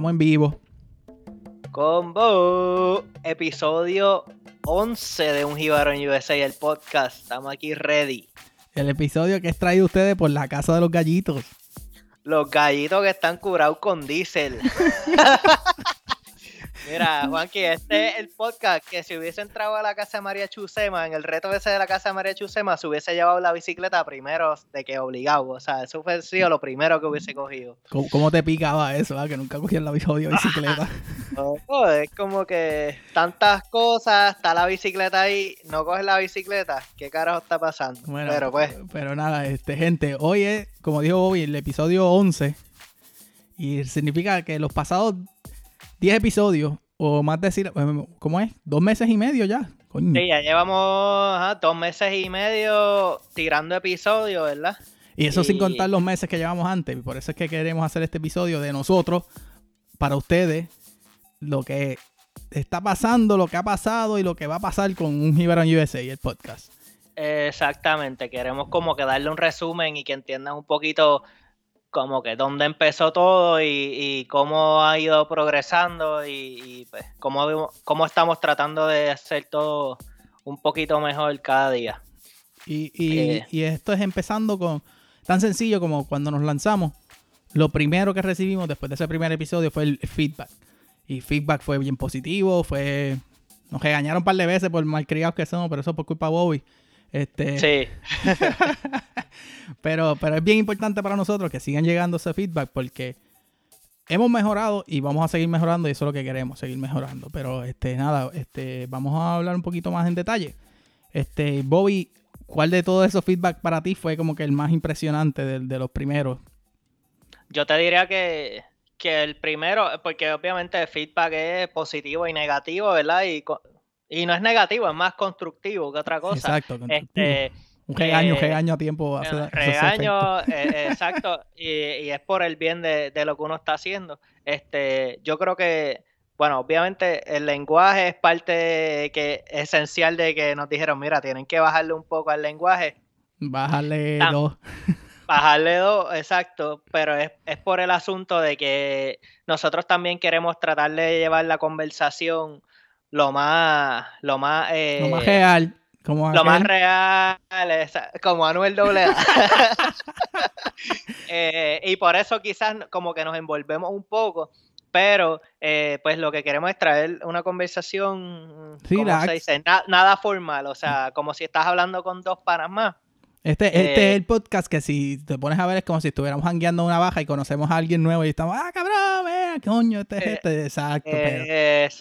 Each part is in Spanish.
Estamos en vivo. Combo, episodio 11 de Un Jíbaro en USA, el podcast. Estamos aquí ready. El episodio que es traído ustedes por la casa de los gallitos. Los gallitos que están curados con diésel. Mira, Juanqui, este es el podcast que si hubiese entrado a la casa de María Chusema, en el reto ese de la casa de María Chusema, se hubiese llevado la bicicleta primero de que obligado. O sea, eso fue sido lo primero que hubiese cogido. ¿Cómo, te picaba eso? Ah? Que nunca cogías la bicicleta. es como que tantas cosas, está la bicicleta ahí, no coges la bicicleta. ¿Qué carajo está pasando? pero pues. Pero nada, este, gente, hoy es, como dijo Bobby, el episodio 11. Y significa que los pasados 10 episodios, o más decir, eh, ¿cómo es? ¿Dos meses y medio ya? Sí, ya llevamos dos meses y medio tirando episodios, ¿verdad? Y eso sin contar los meses que llevamos antes. Por eso es que queremos hacer este episodio de nosotros, para ustedes, lo que está pasando, lo que ha pasado y lo que va a pasar con un Gibaron USA, el podcast. Exactamente, queremos como que darle un resumen y que entiendan un poquito como que dónde empezó todo y, cómo ha ido progresando y, pues cómo, cómo, estamos tratando de hacer todo un poquito mejor cada día. Y, eh. y, esto es empezando con tan sencillo como cuando nos lanzamos. Lo primero que recibimos después de ese primer episodio fue el feedback. Y feedback fue bien positivo, fue... Nos regañaron un par de veces por malcriados que somos, pero eso por culpa de Bobby. Este, sí. pero, pero es bien importante para nosotros que sigan llegando ese feedback porque hemos mejorado y vamos a seguir mejorando y eso es lo que queremos, seguir mejorando. Pero este, nada, este, vamos a hablar un poquito más en detalle. Este, Bobby, ¿cuál de todos esos feedback para ti fue como que el más impresionante de, de los primeros? Yo te diría que, que el primero, porque obviamente el feedback es positivo y negativo, ¿verdad? Y y no es negativo, es más constructivo que otra cosa. Exacto. Este, un regaño, eh, regaño a tiempo. Hace, regaño, eh, exacto. Y, es por el bien de, lo que uno está haciendo. Este, yo creo que, bueno, obviamente el lenguaje es parte que, esencial de que nos dijeron, mira, tienen que bajarle un poco al lenguaje. Bajarle dos. Bajarle dos, exacto, pero es, es, por el asunto de que nosotros también queremos tratar de llevar la conversación lo más, lo más, lo más eh, real. Como lo más real, como Anuel Doble eh, y por eso quizás como que nos envolvemos un poco, pero eh, pues lo que queremos es traer una conversación, se dice? nada formal, o sea, como si estás hablando con dos panas más. Este, este es eh, el podcast que si te pones a ver es como si estuviéramos hangueando una baja y conocemos a alguien nuevo y estamos, ah, cabrón, coño, este es eh, este, exacto.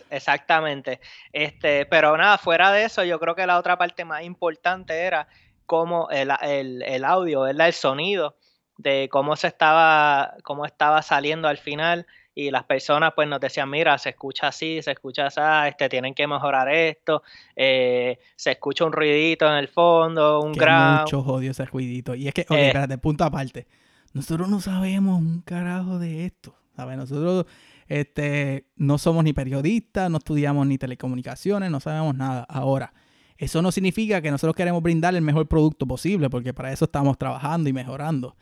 exactamente. Este, pero nada, fuera de eso, yo creo que la otra parte más importante era cómo el, el, el audio, ¿verdad? el sonido, de cómo se estaba, cómo estaba saliendo al final y las personas pues nos decían, mira, se escucha así, se escucha así, este, tienen que mejorar esto, eh, se escucha un ruidito en el fondo, un gran... Mucho odio ese ruidito. Y es que, oye, eh, espérate, punto aparte. Nosotros no sabemos un carajo de esto, ¿sabes? Nosotros este, no somos ni periodistas, no estudiamos ni telecomunicaciones, no sabemos nada. Ahora, eso no significa que nosotros queremos brindar el mejor producto posible, porque para eso estamos trabajando y mejorando.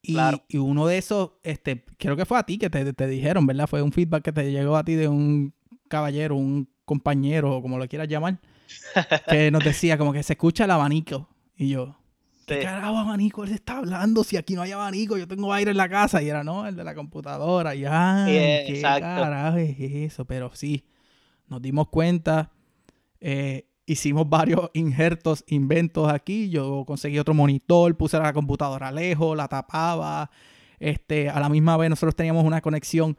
Y, uno de esos, este, creo que fue a ti que te, te, dijeron, ¿verdad? Fue un feedback que te llegó a ti de un caballero, un compañero, o como lo quieras llamar, que nos decía como que se escucha el abanico. Y yo, ¿qué carajo abanico él está hablando? Si aquí no hay abanico, yo tengo aire en la casa. Y era, no, el de la computadora. Y, ay, ¿qué carajo es eso? Pero sí, nos dimos cuenta. Eh, hicimos varios injertos, inventos aquí. Yo conseguí otro monitor, puse la computadora lejos, la tapaba. Este, a la misma vez nosotros teníamos una conexión.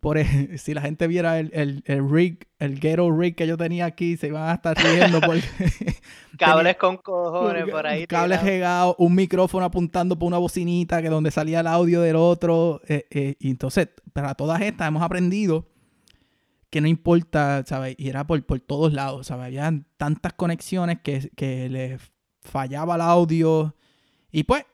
Por si la gente viera el, el, rig, el ghetto rig que yo tenía aquí, se iban a estar riendo porque cables con cojones por ahí. Cables regados, un micrófono apuntando por una bocinita que donde salía el audio del otro. Eh, eh, y entonces, para todas estas hemos aprendido que no importa, ¿sabes? Y era por, por todos lados, ¿sabes? Había tantas conexiones que, que le fallaba el audio. Y pues,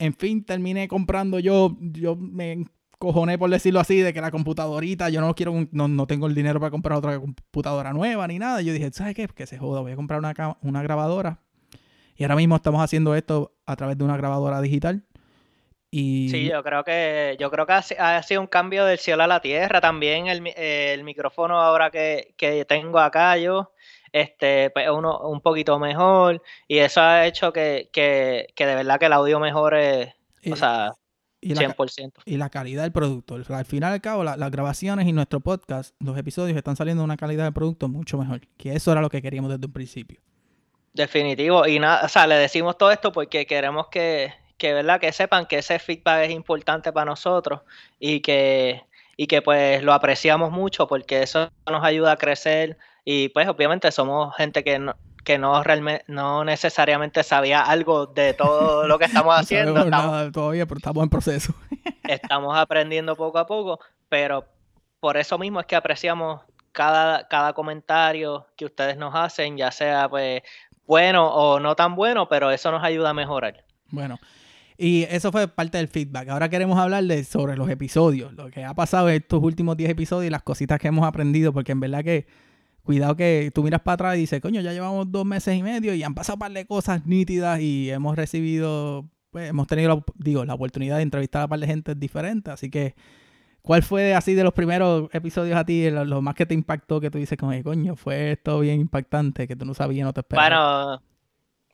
en fin, terminé comprando yo, yo me cojoné por decirlo así, de que la computadorita, yo no quiero, no, no tengo el dinero para comprar otra computadora nueva ni nada. Yo dije, ¿sabes qué? Que se joda, voy a comprar una, una grabadora. Y ahora mismo estamos haciendo esto a través de una grabadora digital. Y... Sí, yo creo que yo creo que ha, sido un cambio del cielo a la tierra. También el, micrófono ahora que, tengo acá yo, este, pues uno un poquito mejor. Y eso ha hecho que, que, que de verdad que el audio mejore. o sea, y 100%. La, y la calidad del producto. Al final y al cabo, las grabaciones y nuestro podcast, los episodios están saliendo de una calidad de producto mucho mejor. Que eso era lo que queríamos desde un principio. Definitivo. Y nada, o sea, le decimos todo esto porque queremos que, que, ¿verdad? que sepan que ese feedback es importante para nosotros y que, y que pues lo apreciamos mucho porque eso nos ayuda a crecer y pues obviamente somos gente que no, que no realmente no necesariamente sabía algo de todo lo que estamos haciendo. no nada todavía, pero estamos en proceso. estamos aprendiendo poco a poco, pero por eso mismo es que apreciamos cada, cada comentario que ustedes nos hacen, ya sea pues bueno o no tan bueno, pero eso nos ayuda a mejorar. Bueno, y eso fue parte del feedback. Ahora queremos hablar de, sobre los episodios, lo que ha pasado en estos últimos 10 episodios y las cositas que hemos aprendido, porque en verdad que cuidado que tú miras para atrás y dices, coño, ya llevamos dos meses y medio y han pasado un par de cosas nítidas y hemos recibido, pues hemos tenido, digo, la oportunidad de entrevistar a un par de gente diferente. Así que, ¿cuál fue así de los primeros episodios a ti, lo, más que te impactó que tú dices, coño, fue esto bien impactante, que tú no sabías, no te esperabas? Bueno,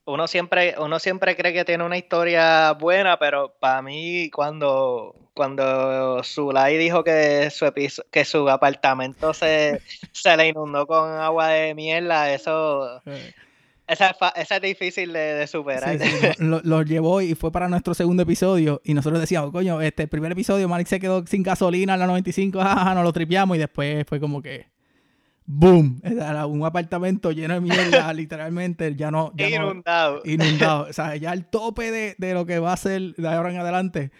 uno siempre, uno siempre cree que tiene una historia buena, pero para mí cuando, cuando Zulay dijo que su que su apartamento se, se le inundó con agua de mierda, eso esa, es difícil de, superar. lo, llevó y fue para nuestro segundo episodio. Y nosotros decíamos, coño, este primer episodio, Malik se quedó sin gasolina en la 95, jaja, nos lo tripeamos. Y después fue como que boom, era un apartamento lleno de mierda, literalmente, ya no... inundado. inundado. O sea, ya el tope de, lo que va a ser de ahora en adelante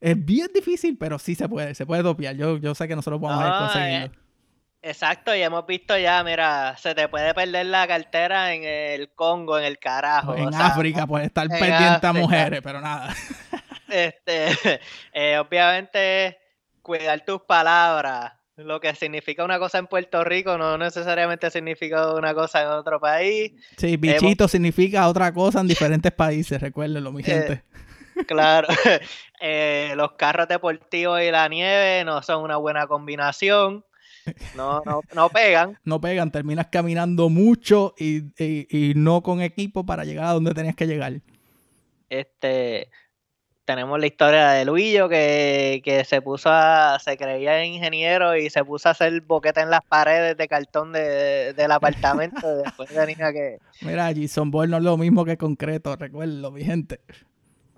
es bien difícil, pero sí se puede, se puede topiar. Yo, yo sé que nosotros vamos a conseguirlo. Eh, exacto, y hemos visto ya, mira, se te puede perder la cartera en el Congo, en el carajo. En África, puede estar pendiente a mujeres, pero nada. Este, eh, obviamente, cuidar tus palabras lo que significa una cosa en Puerto Rico no necesariamente significa una cosa en otro país. Sí, bichito significa otra cosa en diferentes países, recuérdenlo, mi eh, gente. claro, eh, los carros deportivos y la nieve no son una buena combinación. No, no, no pegan. No pegan, terminas caminando mucho y, y no con equipo para llegar a donde tenías que llegar. Este, tenemos la historia de Luillo que, que, se puso a, se creía ingeniero y se puso a hacer boqueta en las paredes de cartón de, del apartamento. después tenía que. Mira, Jason Bourne no es lo mismo que concreto, recuerdo, mi gente.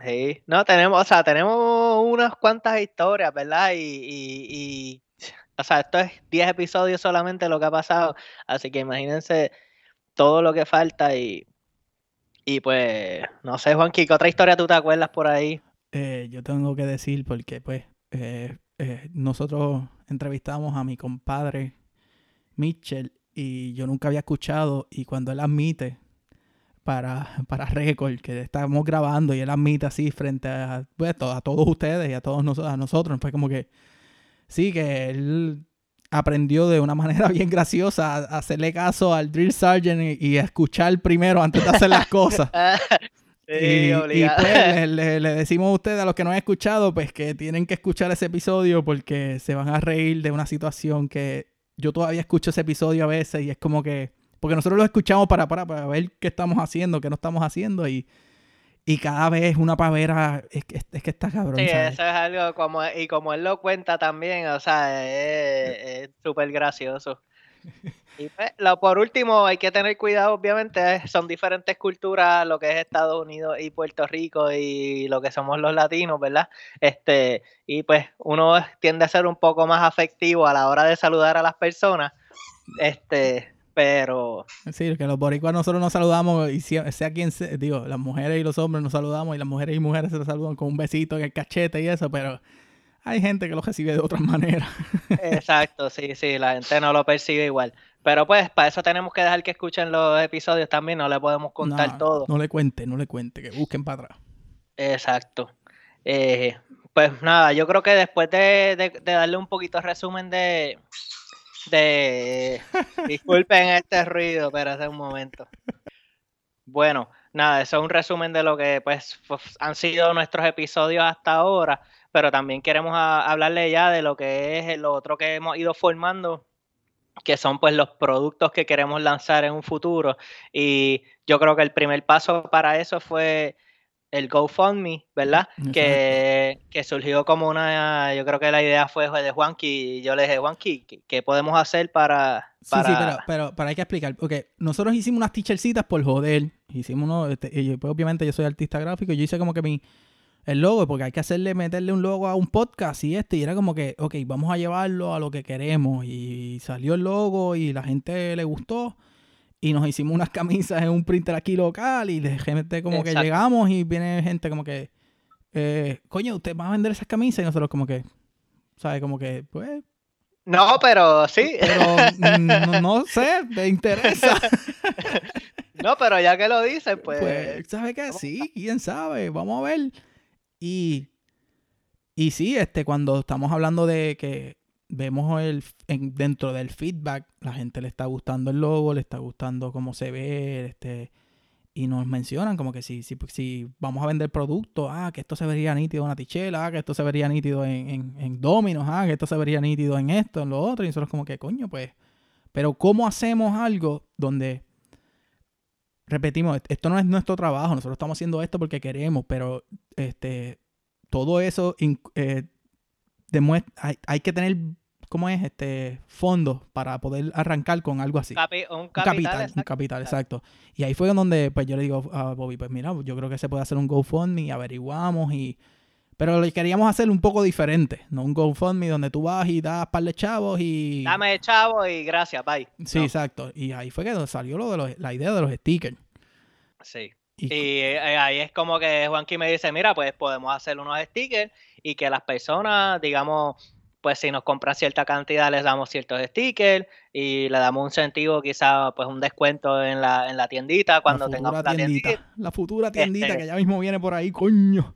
Sí, no, tenemos, o sea, tenemos unas cuantas historias, ¿verdad? Y, y, y o sea, esto es 10 episodios solamente lo que ha pasado, así que imagínense todo lo que falta y, y pues, no sé, Juanqui, ¿qué otra historia tú te acuerdas por ahí? Eh, yo tengo que decir porque pues eh, eh, nosotros entrevistamos a mi compadre Mitchell y yo nunca había escuchado y cuando él admite para, para Record que estamos grabando y él admite así frente a, pues, a todos ustedes y a todos nosotros, a nosotros, fue como que sí, que él aprendió de una manera bien graciosa a hacerle caso al drill sergeant y, a escuchar primero antes de hacer las cosas. y, pues le, decimos a ustedes, a los que no han escuchado, pues que tienen que escuchar ese episodio porque se van a reír de una situación que yo todavía escucho ese episodio a veces y es como que, porque nosotros lo escuchamos para, para, para ver qué estamos haciendo, qué no estamos haciendo y, y cada vez una pavera, es, que está cabrón. Sí, eso es algo como, y como él lo cuenta también, o sea, es súper gracioso. Y pues, lo, por último, hay que tener cuidado, obviamente, son diferentes culturas, lo que es Estados Unidos y Puerto Rico y lo que somos los latinos, ¿verdad? Este, y pues uno tiende a ser un poco más afectivo a la hora de saludar a las personas, este, pero... Sí, que los boricuas nosotros nos saludamos y sea quien sea, digo, las mujeres y los hombres nos saludamos y las mujeres y mujeres se saludan con un besito en el cachete y eso, pero hay gente que lo recibe de otra manera. Exacto, sí, sí, la gente no lo percibe igual. Pero pues para eso tenemos que dejar que escuchen los episodios también, no le podemos contar todo. No le cuente, no le cuente, que busquen para atrás. Exacto. Eh, pues nada, yo creo que después de, darle un poquito de resumen de... de disculpen este ruido, pero hace un momento. Bueno, nada, eso es un resumen de lo que pues han sido nuestros episodios hasta ahora, pero también queremos hablarle ya de lo que es lo otro que hemos ido formando que son pues los productos que queremos lanzar en un futuro y yo creo que el primer paso para eso fue el GoFundMe, ¿verdad? Que, que, surgió como una, yo creo que la idea fue de Juanqui, y yo le dije, Juanqui, ¿qué, podemos hacer para, para... Sí, sí, pero, pero, hay que explicar, porque nosotros hicimos unas teachercitas por joder, hicimos uno, este, y pues, obviamente yo soy artista gráfico, y yo hice como que mi, el logo, porque hay que hacerle, meterle un logo a un podcast y este, y era como que, ok, vamos a llevarlo a lo que queremos, y salió el logo y la gente le gustó, y nos hicimos unas camisas en un printer aquí local y de gente como que llegamos y viene gente como que, eh, coño, ¿usted va a vender esas camisas? Y nosotros como que, ¿sabe? Como que, pues... No, pero sí. Pero no, sé, me interesa. no, pero ya que lo dices, pues... Pues, ¿sabe qué? Sí, quién sabe, vamos a ver. Y, y sí, este, cuando estamos hablando de que vemos el, dentro del feedback, la gente le está gustando el logo, le está gustando cómo se ve, este, y nos mencionan como que si, si, si vamos a vender productos, ah, que esto se vería nítido en una tichela, ah, que esto se vería nítido en, en, en Dominos, ah, que esto se vería nítido en esto, en lo otro, y nosotros como que, coño, pues, pero ¿cómo hacemos algo donde, repetimos, esto no es nuestro trabajo, nosotros estamos haciendo esto porque queremos, pero, este, todo eso eh, hay, hay que tener ¿cómo es? Este fondos para poder arrancar con algo así. un, capital, un capital, exacto. Y ahí fue donde pues yo le digo a Bobby, pues mira, yo creo que se puede hacer un GoFundMe, averiguamos y pero lo queríamos hacer un poco diferente, no un GoFundMe donde tú vas y das par de chavos y dame chavos y gracias, bye. Sí, exacto. Y ahí fue que salió lo de la idea de los stickers. Sí. Y, eh, ahí es como que Juanqui me dice, mira, pues podemos hacer unos stickers y que las personas, digamos, pues si nos compran cierta cantidad les damos ciertos stickers y le damos un sentido, quizá pues un descuento en la, en la tiendita cuando tengamos la tiendita. La futura tiendita este que ya mismo viene por ahí, coño.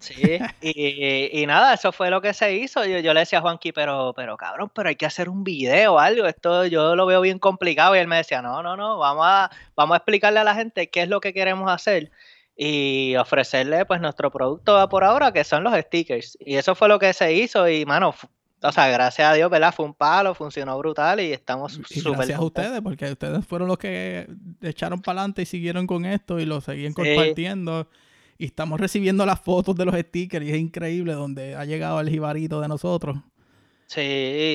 Sí, y, y, nada, eso fue lo que se hizo. Yo, yo le decía a Juanqui, pero, pero cabrón, pero hay que hacer un video o algo. Esto yo lo veo bien complicado. Y él me decía, no, no, no, vamos a, vamos a explicarle a la gente qué es lo que queremos hacer y ofrecerle pues nuestro producto por ahora, que son los stickers. Y eso fue lo que se hizo. Y mano, o sea, gracias a Dios, ¿verdad? Fue un palo, funcionó brutal y estamos súper. Gracias a ustedes, porque ustedes fueron los que echaron para adelante y siguieron con esto y lo seguían compartiendo. Y estamos recibiendo las fotos de los stickers y es increíble donde ha llegado el jibarito de nosotros. Sí,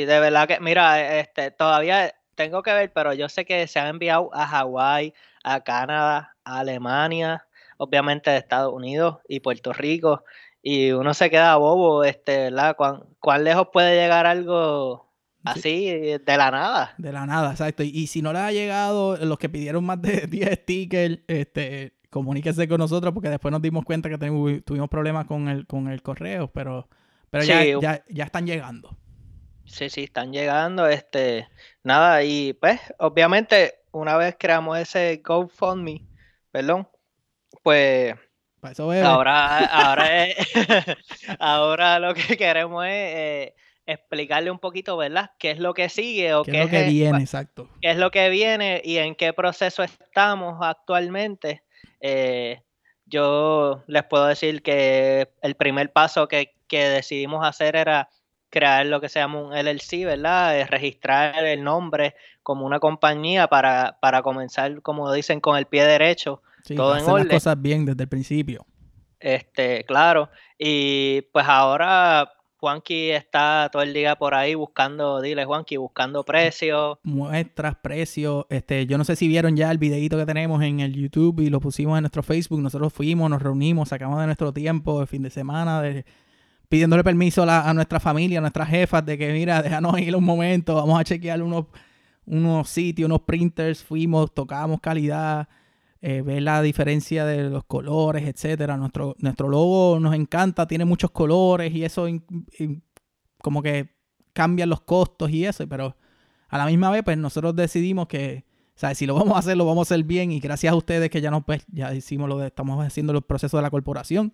de verdad que, mira, este, todavía tengo que ver, pero yo sé que se han enviado a Hawái, a Canadá, a Alemania, obviamente de Estados Unidos y Puerto Rico y uno se queda bobo, este, ¿verdad? ¿Cuán, lejos puede llegar algo así de la nada? De la nada, exacto. Y, si no le ha llegado, los que pidieron más de 10 stickers, este, comuníquese con nosotros porque después nos dimos cuenta que tuvimos problemas con el, con el correo, pero, pero ya, ya, están llegando. Sí, sí, están llegando. Este, nada, y pues, obviamente, una vez creamos ese GoFundMe, perdón, pues Ahora, ahora, ahora lo que queremos es eh, explicarle un poquito, ¿verdad? ¿Qué es lo que sigue o qué, es lo que viene, exacto? ¿Qué es lo que viene y en qué proceso estamos actualmente? Eh, yo les puedo decir que el primer paso que, decidimos hacer era crear lo que se llama un LLC, ¿verdad? registrar el nombre como una compañía para, para comenzar, como dicen, con el pie derecho todo en las cosas bien desde el principio. Este, claro. Y pues ahora Juanqui está todo el día por ahí buscando, dile Juanqui, buscando precios. Muestras, precios. Este, yo no sé si vieron ya el videito que tenemos en el YouTube y lo pusimos en nuestro Facebook. Nosotros fuimos, nos reunimos, sacamos de nuestro tiempo el fin de semana de, pidiéndole permiso a, nuestra familia, a nuestras jefas, de que mira, déjanos ir un momento, vamos a chequear unos, unos sitios, unos printers, fuimos, tocamos calidad eh, ver la diferencia de los colores, etcétera. Nuestro, nuestro logo nos encanta, tiene muchos colores y eso como que cambian los costos y eso, pero a la misma vez, pues nosotros decidimos que, sea, si lo vamos a hacer, lo vamos a hacer bien y gracias a ustedes que ya nos, pues, ya hicimos lo de, estamos haciendo los procesos de la corporación,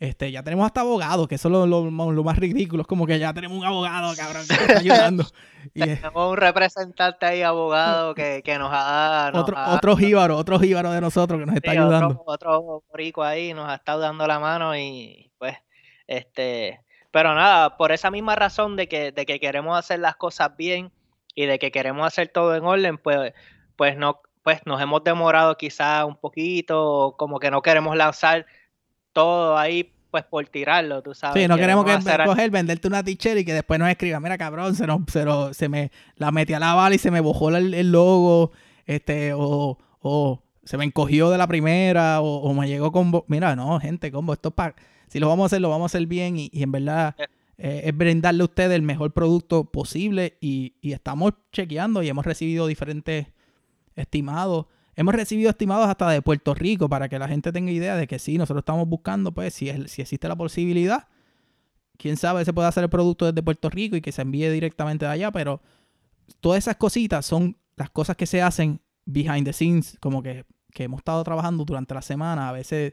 Este, ya tenemos hasta abogados, que eso es lo, más ridículo. Es como que ya tenemos un abogado, cabrón, que nos está ayudando. tenemos un representante ahí, abogado, que, nos ha otro, otro jíbaro, otro jíbaro de nosotros que nos está ayudando. Otro, otro ahí nos ha estado dando la mano y pues, este. Pero nada, por esa misma razón de que, de que queremos hacer las cosas bien y de que queremos hacer todo en orden, pues, pues no, pues nos hemos demorado quizá un poquito, como que no queremos lanzar todo ahí pues por tirarlo, tú sabes. Sí, no queremos, que coger, venderte una t-shirt y que después nos escriba, mira cabrón, se, nos, se, me la metí a la bala y se me bojó el, logo, este, o, o, se me encogió de la primera, o, me llegó con... Mira, no, gente, combo, esto es para... Si lo vamos a hacer, lo vamos a hacer bien y, en verdad eh, es brindarle a ustedes el mejor producto posible y, y estamos chequeando y hemos recibido diferentes estimados Hemos recibido estimados hasta de Puerto Rico para que la gente tenga idea de que sí, nosotros estamos buscando, pues, si, si existe la posibilidad, quién sabe, se puede hacer el producto desde Puerto Rico y que se envíe directamente de allá, pero todas esas cositas son las cosas que se hacen behind the scenes, como que, hemos estado trabajando durante la semana, a veces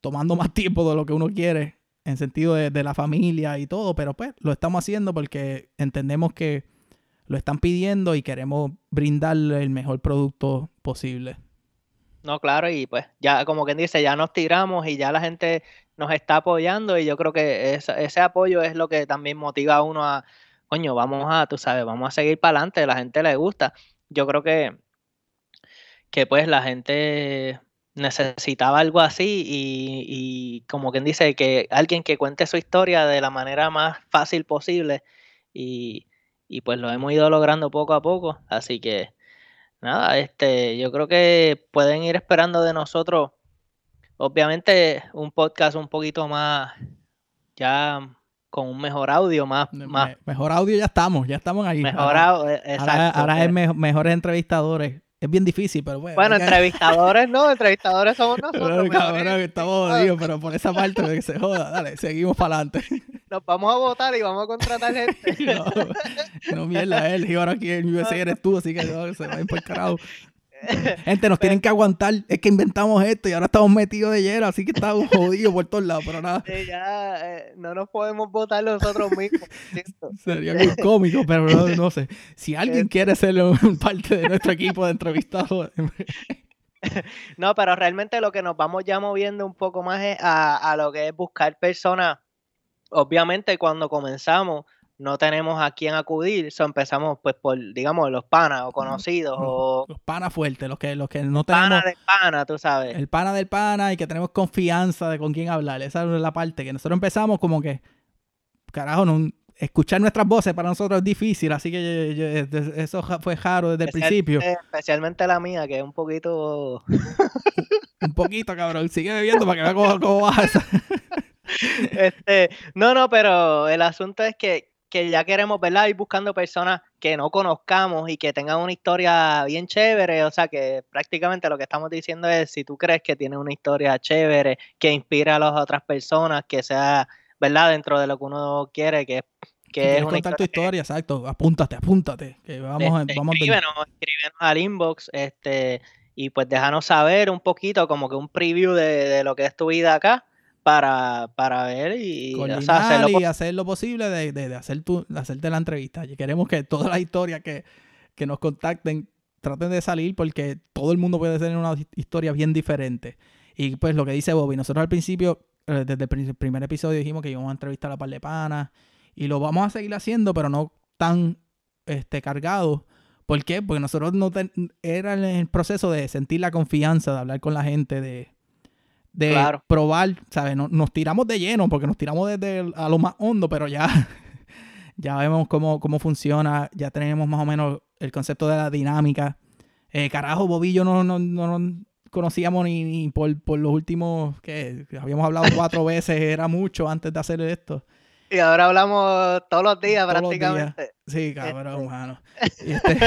tomando más tiempo de lo que uno quiere, en sentido de, de la familia y todo, pero pues lo estamos haciendo porque entendemos que lo están pidiendo y queremos brindarle el mejor producto posible. No, claro, y pues ya como quien dice, ya nos tiramos y ya la gente nos está apoyando y yo creo que ese apoyo es lo que también motiva a uno a, coño, vamos a, tú sabes, vamos a seguir para adelante, la gente le gusta. Yo creo que, que pues la gente necesitaba algo así y, y como quien dice, que alguien que cuente su historia de la manera más fácil posible y y pues lo hemos ido logrando poco a poco, así que nada, este, yo creo que pueden ir esperando de nosotros, obviamente un podcast un poquito más, ya con un mejor audio, más, más mejor audio ya estamos, ya estamos ahí. Mejor audio, exacto. Ahora, es mejores entrevistadores. Es bien difícil, pero bueno. Bueno, entrevistadores no, entrevistadores somos nosotros. Pero, estamos jodidos, pero por esa parte que se joda, dale, seguimos para adelante. Nos vamos a votar y vamos a contratar gente. no, no mierda, él, y ahora aquí en USA eres tú, así que se va a ir por carajo. Gente, nos tienen que aguantar. Es que inventamos esto y ahora estamos metidos de hielo, así que estamos jodidos por todos lados, pero nada. ya eh, no nos podemos votar nosotros mismos. Sería muy cómico, pero no, sé. Si alguien quiere ser parte de nuestro equipo de entrevistados. no, pero realmente lo que nos vamos ya moviendo un poco más es a, a lo que es buscar personas. Obviamente, cuando comenzamos, no tenemos a quién acudir, so empezamos pues por, digamos, los panas o conocidos o... Los panas fuertes, los que, los que no tenemos... Pana del pana, tú sabes. El pana del pana y que tenemos confianza de con quién hablar. Esa es la parte que nosotros empezamos como que, carajo, no, escuchar nuestras voces para nosotros es difícil, así que eso fue raro desde el principio. Especialmente la mía, que es un poquito... un poquito, cabrón. Sigue bebiendo para que vea cómo, cómo este, no, no, pero el asunto es que que ya queremos, ¿verdad? Ir buscando personas que no conozcamos y que tengan una historia bien chévere. O sea, que prácticamente lo que estamos diciendo es, si tú crees que tiene una historia chévere, que inspira a las otras personas, que sea, ¿verdad? Dentro de lo que uno quiere, que, que es una contar tu historia, exacto. Apúntate, apúntate. Que vamos, este, vamos escríbenos, escríbenos al inbox, este, y pues déjanos saber un poquito, como que un preview de, de lo que es tu vida acá para, para ver y, hacer lo posible de, de, hacer tu, hacerte la entrevista. Y queremos que todas las historias que, nos contacten traten de salir porque todo el mundo puede tener una historia bien diferente. Y pues lo que dice Bobby, nosotros al principio, eh, desde el primer episodio dijimos que íbamos a entrevistar a la par de panas y lo vamos a seguir haciendo, pero no tan este, cargado. ¿Por qué? Porque nosotros no era el proceso de sentir la confianza, de hablar con la gente, de, de probar, ¿sabes? nos tiramos de lleno porque nos tiramos desde a lo más hondo, pero ya, ya vemos cómo, cómo funciona, ya tenemos más o menos el concepto de la dinámica. Eh, carajo, Bobillo no, no, no, conocíamos ni, por, los últimos, que habíamos hablado cuatro veces, era mucho antes de hacer esto. Y ahora hablamos todos los días prácticamente. Sí, cabrón, este. mano. Este,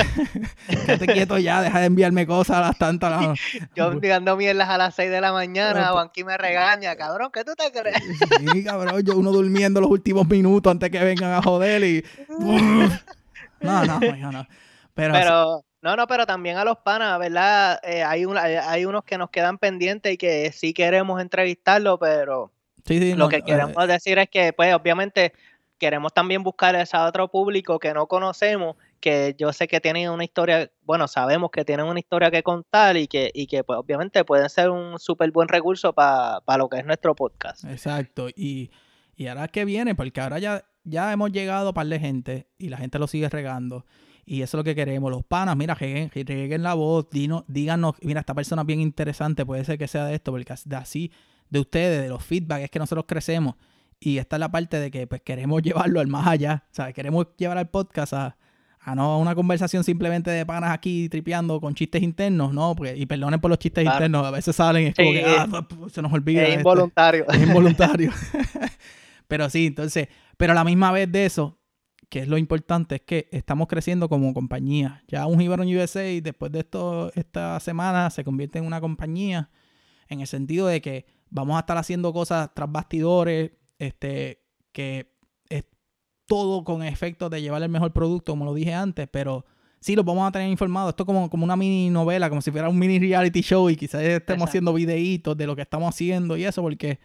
quédate quieto ya, deja de enviarme cosas a las tantas. Yo enviando mierdas a las 6 de la mañana, Juanqui me regaña, cabrón, ¿qué tú te crees? Sí, cabrón, yo uno durmiendo los últimos minutos antes que vengan a joder y... no, no, no. Pero, Pero no, no, pero también a los panas, ¿verdad? Eh, hay, hay unos que nos quedan pendientes y que sí queremos entrevistarlo, pero lo que queremos eh, decir es que, pues, obviamente, queremos también buscar a ese otro público que no conocemos, que yo sé que tienen una historia, bueno, sabemos que tienen una historia que contar y que, y que pues, obviamente pueden ser un súper buen recurso para lo que es nuestro podcast. Exacto. Y, y ahora que viene, porque ahora ya, ya hemos llegado a par de gente y la gente lo sigue regando. Y eso es lo que queremos. Los panas, mira, reguen, la voz, díganos, mira, esta persona es bien interesante, puede ser que sea de esto, porque así, de ustedes, de los feedback, es que nosotros crecemos. Y esta es la parte de que pues queremos llevarlo al más allá. O sea, queremos llevar al podcast a, a no una conversación simplemente de panas aquí tripeando con chistes internos, ¿no? Porque, y perdonen por los chistes internos, a veces salen, es como que ah, se nos olvida. Es involuntario. es involuntario. pero sí, entonces, pero a la misma vez de eso, que es lo importante, es que estamos creciendo como compañía. Ya un Gibaron USA, después de esto, esta semana, se convierte en una compañía en el sentido de que vamos a estar haciendo cosas tras bastidores, este, que es todo con efecto de llevar el mejor producto, como lo dije antes, pero sí los vamos a tener informados. Esto es como, como una mini novela, como si fuera un mini reality show y quizás estemos haciendo videitos de lo que estamos haciendo y eso, porque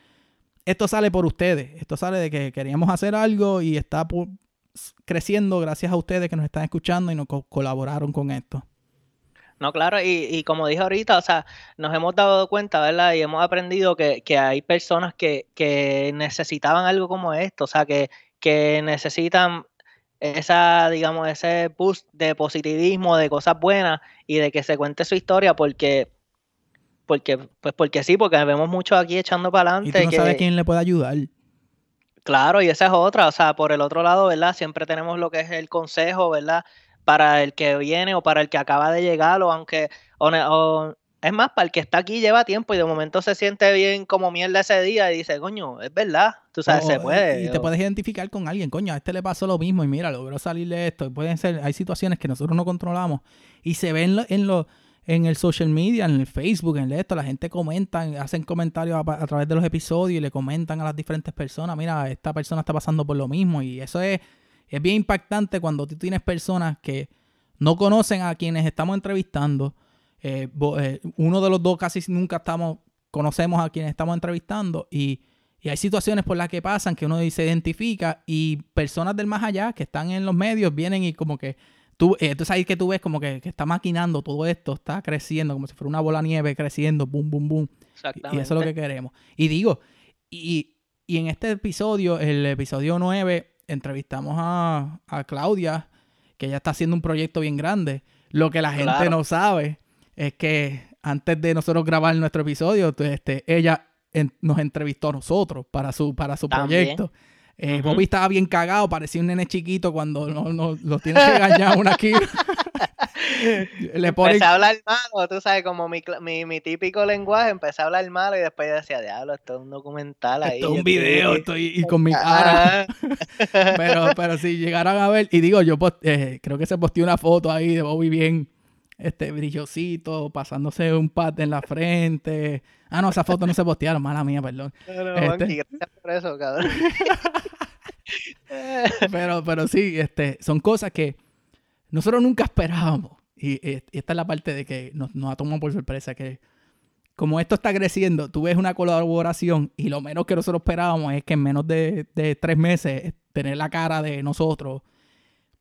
esto sale por ustedes. Esto sale de que queríamos hacer algo y está creciendo gracias a ustedes que nos están escuchando y nos colaboraron con esto. No, claro, y, como dije ahorita, o sea, nos hemos dado cuenta, ¿verdad? Y hemos aprendido que, hay personas que, que, necesitaban algo como esto, o sea, que, que necesitan esa, digamos, ese boost de positivismo, de cosas buenas y de que se cuente su historia porque, porque, pues porque sí, porque vemos mucho aquí echando para adelante. Y tú no sabes quién le puede ayudar. Claro, y esa es otra, o sea, por el otro lado, ¿verdad? Siempre tenemos lo que es el consejo, ¿verdad? Para el que viene o para el que acaba de llegar, o aunque, o, es más, para el que está aquí lleva tiempo y de momento se siente bien como mierda ese día y dice, coño, es verdad, tú sabes, se puede. Y te puedes identificar con alguien, coño, a este le pasó lo mismo y mira, logró salir de esto. Pueden ser, hay situaciones que nosotros no controlamos y se ven en los en el social media, en el Facebook, en esto, la gente comenta, hacen comentarios a, través de los episodios y le comentan a las diferentes personas, mira, esta persona está pasando por lo mismo y eso es, es bien impactante cuando tú tienes personas que no conocen a quienes estamos entrevistando. Eh, eh, uno de los dos casi nunca estamos, conocemos a quienes estamos entrevistando y, y hay situaciones por las que pasan que uno se identifica y personas del más allá que están en los medios vienen y como que Tú, entonces eh, ahí que tú ves como que, está maquinando todo esto, está creciendo, como si fuera una bola de nieve creciendo, boom, boom, boom. Y eso es lo que queremos. Y digo, y, en este episodio, el episodio 9, entrevistamos a, Claudia, que ella está haciendo un proyecto bien grande. Lo que la gente no sabe es que antes de nosotros grabar nuestro episodio, este, ella nos entrevistó a nosotros para su, para su proyecto. Eh, Bobby estaba bien cagado, parecía un nene chiquito cuando no, no, lo tiene que engañar una aquí. Le pone... Empecé a hablar malo, tú sabes, como mi, mi, mi, típico lenguaje, empecé a hablar malo y después decía, diablo, esto es un documental ahí. Esto es un video, estoy y con mi cara. pero, pero si llegaran a ver, y digo, yo eh, creo que se posteó una foto ahí de Bobby bien este brillosito, pasándose un pat en la frente. Ah, no, esa foto no se postearon, mala mía, perdón. Este pero, pero sí, este, son cosas que nosotros nunca esperábamos. Y, esta es la parte de que nos, nos ha tomado por sorpresa, que como esto está creciendo, tú ves una colaboración y lo menos que nosotros esperábamos es que en menos de, de tres meses tener la cara de nosotros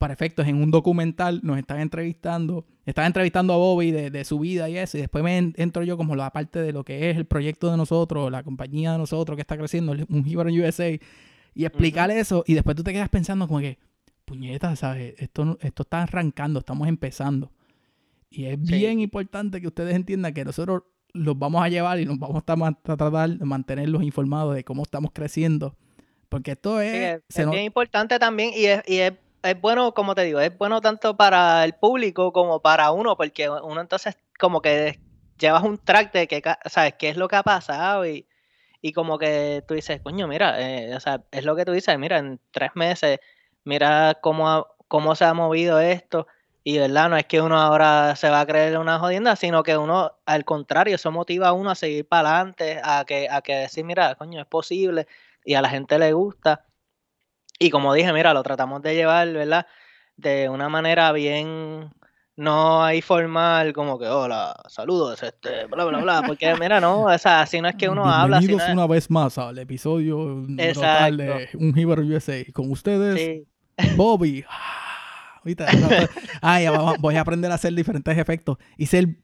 para efectos en un documental, nos están entrevistando, están entrevistando a Bobby de, su vida y eso, y después me entro yo como la parte de lo que es el proyecto de nosotros, la compañía de nosotros que está creciendo, un Gibaron USA, y explicar eso, y después tú te quedas pensando como que, puñeta, ¿sabes? Esto, esto está arrancando, estamos empezando. Y es bien importante que ustedes entiendan que nosotros los vamos a llevar y nos vamos a, tratar de mantenerlos informados de cómo estamos creciendo. Porque esto es... es, bien importante también y es, y es es bueno, como te digo, es bueno tanto para el público como para uno, porque uno entonces como que llevas un track de que, sabes, qué es lo que ha pasado y, y como que tú dices, coño, mira, eh, o sea, es lo que tú dices, mira, en tres meses, mira cómo, cómo se ha movido esto. Y verdad, no es que uno ahora se va a creer una jodienda, sino que uno, al contrario, eso motiva a uno a seguir para adelante, a que, a que decir, mira, coño, es posible, y a la gente le gusta. Y como dije, mira, lo tratamos de llevar, ¿verdad? De una manera bien, no hay formal como que hola, saludos, este, bla, bla, bla, porque mira, no, o sea, así no es que uno habla. Bienvenidos una vez más al episodio total de Un Hero USA. Con ustedes, Bobby. Ay, voy a aprender a hacer diferentes efectos. Hice el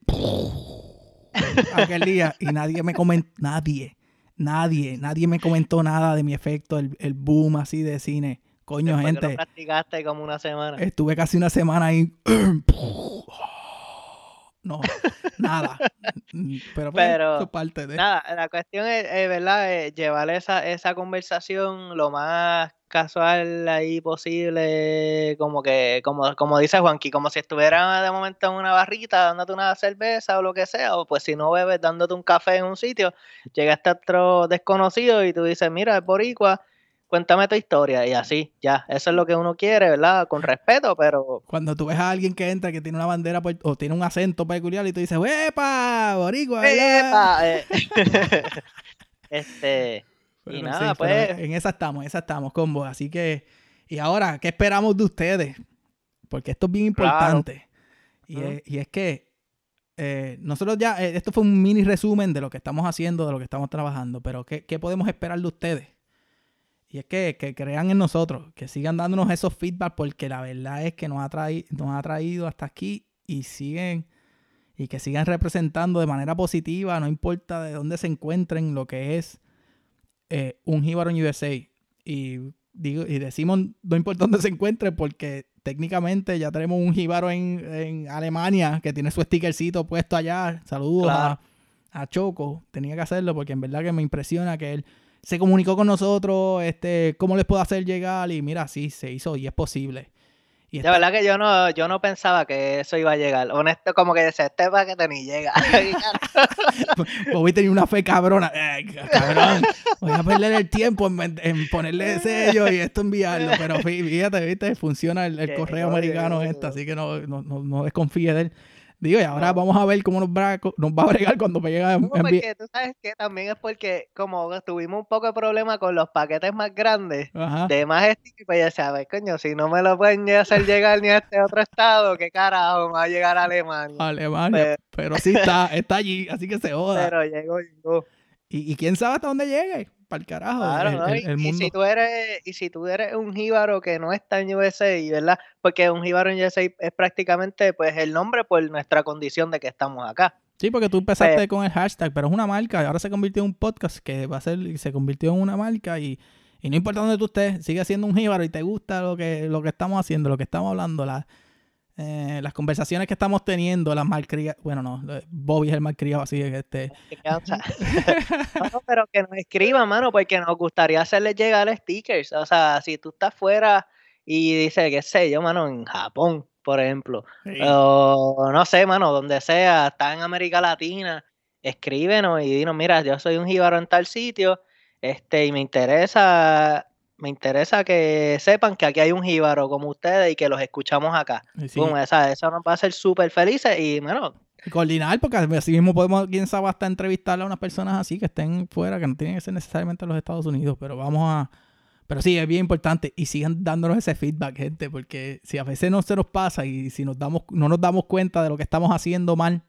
aquel día y nadie me comentó, nadie, nadie, nadie me comentó nada de mi efecto, el, el boom así de cine. Coño, gente. practicaste como una semana. Estuve casi una semana ahí. No, nada. Pero, pues, Pero parte de... nada, la cuestión es, ¿verdad? llevar esa, esa conversación lo más casual ahí posible, como que, como, como dice Juanqui, como si estuviera de momento en una barrita dándote una cerveza o lo que sea, o pues si no bebes dándote un café en un sitio, llega este otro desconocido y tú dices, mira, es boricua, cuéntame tu historia y así, ya, eso es lo que uno quiere, ¿verdad? Con respeto, pero... Cuando tú ves a alguien que entra que tiene una bandera o tiene un acento peculiar y tú dices, ¡Epa! Boricua, ¡Epa! Eh, este... y nada, pues... En esa estamos, en esa estamos, combo. Así que... Y ahora, ¿qué esperamos de ustedes? Porque esto es bien importante. Y, es, que eh, nosotros ya, eh, esto fue un mini resumen de lo que estamos haciendo, de lo que estamos trabajando, pero ¿qué, qué podemos esperar de ustedes? Y es que, crean en nosotros, que sigan dándonos esos feedback, porque la verdad es que nos ha, traído, nos ha traído hasta aquí y siguen y que sigan representando de manera positiva, no importa de dónde se encuentren, lo que es eh, un Jíbaro en USA. Y, digo, y decimos no importa dónde se encuentre, porque técnicamente ya tenemos un Jíbaro en, Alemania que tiene su stickercito puesto allá. Saludos a, a Choco. Tenía que hacerlo porque en verdad que me impresiona que él se comunicó con nosotros, este, cómo les puedo hacer llegar y mira, sí, se hizo y es posible. Y de verdad que yo no, yo no pensaba que eso iba a llegar. Honesto, como que decía, este paquete ni llega. Bobby tenía una fe cabrona. cabrón, voy a perder el tiempo en, ponerle sello y esto enviarlo. Pero fíjate, viste, funciona el, correo americano esta, así que no, no, no, no desconfíe de él. Digo, y ahora vamos a ver cómo nos va, nos va a bregar cuando me llegue no, porque tú sabes que también es porque como tuvimos un poco de problema con los paquetes más grandes de más pues ya sabes, coño, si no me lo pueden hacer llegar ni a este otro estado, ¿qué carajo me va a llegar a Alemania? Alemania, pero, sí está, está allí, así que se joda. Pero llegó, llegó. Y, y quién sabe hasta dónde llegue para el carajo. y, si tú eres, y si tú eres un jíbaro que no está en USA, ¿verdad? Porque un jíbaro en USA es prácticamente pues el nombre por nuestra condición de que estamos acá. Sí, porque tú empezaste pues con el hashtag, pero es una marca, y ahora se convirtió en un podcast que va a ser, se convirtió en una marca y, y no importa dónde tú estés, sigue siendo un jíbaro y te gusta lo que, lo que estamos haciendo, lo que estamos hablando, la, eh, las conversaciones que estamos teniendo, las malcriadas, bueno, no, Bobby es el malcriado, así que este... no, pero que nos escriban, mano, porque nos gustaría hacerles llegar stickers. O sea, si tú estás fuera y dices, qué sé yo, mano, en Japón, por ejemplo, o no sé, mano, donde sea, está en América Latina, escríbenos y dinos, mira, yo soy un jíbaro en tal sitio, este, y me interesa me interesa que sepan que aquí hay un jíbaro como ustedes y que los escuchamos acá. esa, eso nos va a hacer súper felices y bueno. coordinar, porque así mismo podemos, quién sabe, hasta entrevistarle a unas personas así que estén fuera, que no tienen que ser necesariamente los Estados Unidos, pero vamos a. Pero sí, es bien importante y sigan dándonos ese feedback, gente, porque si a veces no se nos pasa y si nos damos, no nos damos cuenta de lo que estamos haciendo mal.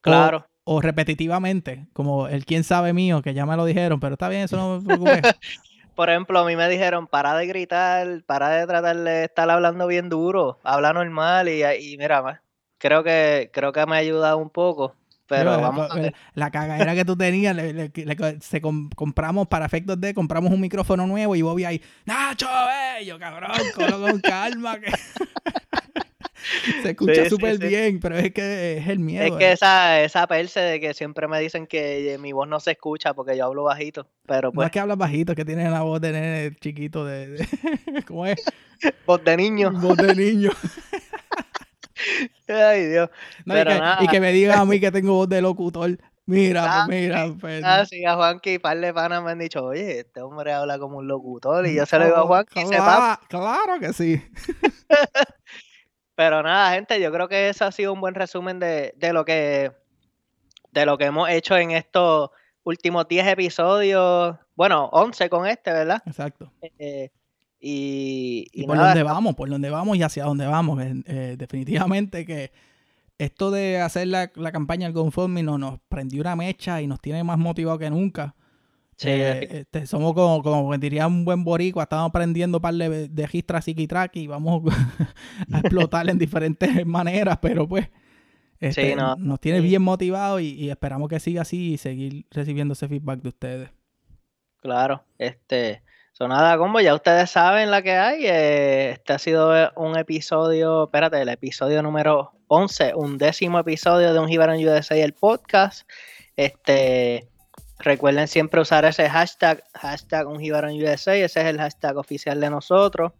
Claro. O, repetitivamente, como el quién sabe mío, que ya me lo dijeron, pero está bien, eso no me preocupe. por ejemplo, a mí me dijeron, para de gritar, para de tratar de estar hablando bien duro, habla normal y, y mira, creo que, creo que me ha ayudado un poco. Pero, vamos a ver. La cagadera que tú tenías, se compramos para efectos de, compramos un micrófono nuevo y Bobby ahí, Nacho, bello, cabrón, con calma. Que... Se escucha súper bien, pero es que es el miedo. Es que eh. esa, esa perse de que siempre me dicen que mi voz no se escucha porque yo hablo bajito. Pero pues... No es que hablas bajito, es que tienes la voz de nene chiquito de... ¿Cómo es? voz de niño. Voz de niño. Ay, Dios. y, que, me digan a mí que tengo voz de locutor. Mira, pues, ah, mira. Pues. Ah, sí, a Juanqui y par de panas me han dicho, oye, este hombre habla como un locutor. Y yo se lo digo a Juanqui y sepa. Claro que sí. Pero nada, gente, yo creo que eso ha sido un buen resumen de, lo que de lo que hemos hecho en estos últimos 10 episodios. Bueno, 11 con este, ¿verdad? Exacto. Eh, Y, por dónde vamos, por dónde vamos y hacia dónde vamos. Eh, definitivamente que esto de hacer la, campaña del GoFundMe nos prendió una mecha y nos tiene más motivados que nunca. Sí, eh, este, somos como, como diría un buen boricua, estamos aprendiendo un par de, de registras y vamos a explotar en diferentes maneras, pero pues este, nos tiene bien motivados y, esperamos que siga así y seguir recibiendo ese feedback de ustedes. Claro, este, son nada, como ya ustedes saben la que hay, eh, este ha sido un episodio, espérate, el episodio número 11, un décimo episodio de un Jibarón USA, el podcast. Este, recuerden siempre usar ese hashtag, hashtag un ese es el hashtag oficial de nosotros.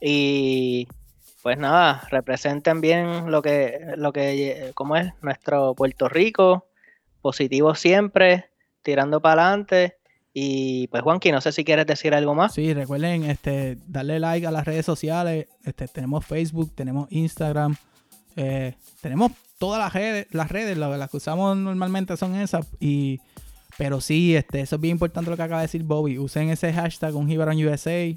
Y pues nada, representen bien lo que, lo que, como es nuestro Puerto Rico, positivo siempre, tirando para adelante. Y pues Juanqui, no sé si quieres decir algo más. Sí, recuerden este, darle like a las redes sociales. Este, tenemos Facebook, tenemos Instagram, eh, tenemos todas las redes, las redes, las que usamos normalmente son esas. Y, pero sí, este, eso es bien importante lo que acaba de decir Bobby. Usen ese hashtag un USA.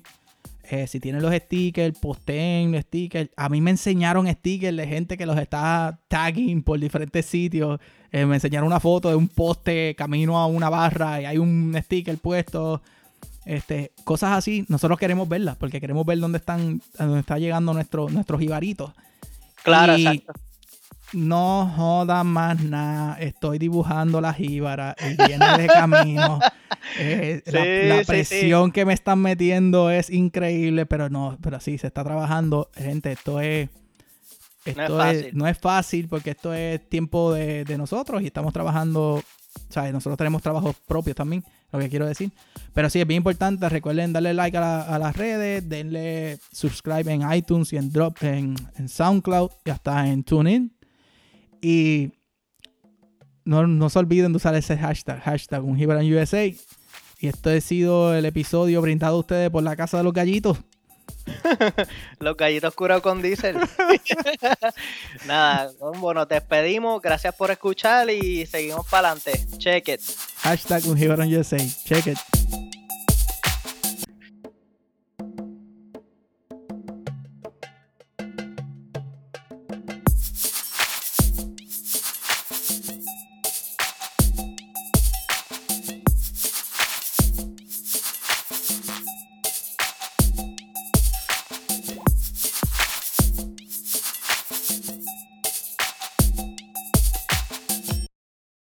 Eh, si tienen los stickers, posteen stickers. A mí me enseñaron stickers de gente que los está tagging por diferentes sitios. Eh, me enseñaron una foto de un poste camino a una barra y hay un sticker puesto. Este, cosas así, nosotros queremos verlas porque queremos ver dónde están, dónde está llegando nuestro, nuestros jibaritos. Claro, exacto. No joda más nada. Estoy dibujando la jíbara y viene de camino. Eh, la, presión que me están metiendo es increíble, pero no, pero sí, se está trabajando. Gente, esto es. Esto no es, no es fácil porque esto es tiempo de, nosotros y estamos trabajando. O sea, nosotros tenemos trabajos propios también, lo que quiero decir. Pero sí, es bien importante. Recuerden darle like a, las redes, denle subscribe en iTunes y en, Drop, en, en SoundCloud y hasta en TuneIn y no, se olviden de usar ese hashtag, hashtag USA. Y esto ha sido el episodio brindado a ustedes por la Casa de los Gallitos. los gallitos curados con diésel. Nada, bueno, te despedimos. Gracias por escuchar y seguimos para adelante. Check it. Hashtag un USA. Check it.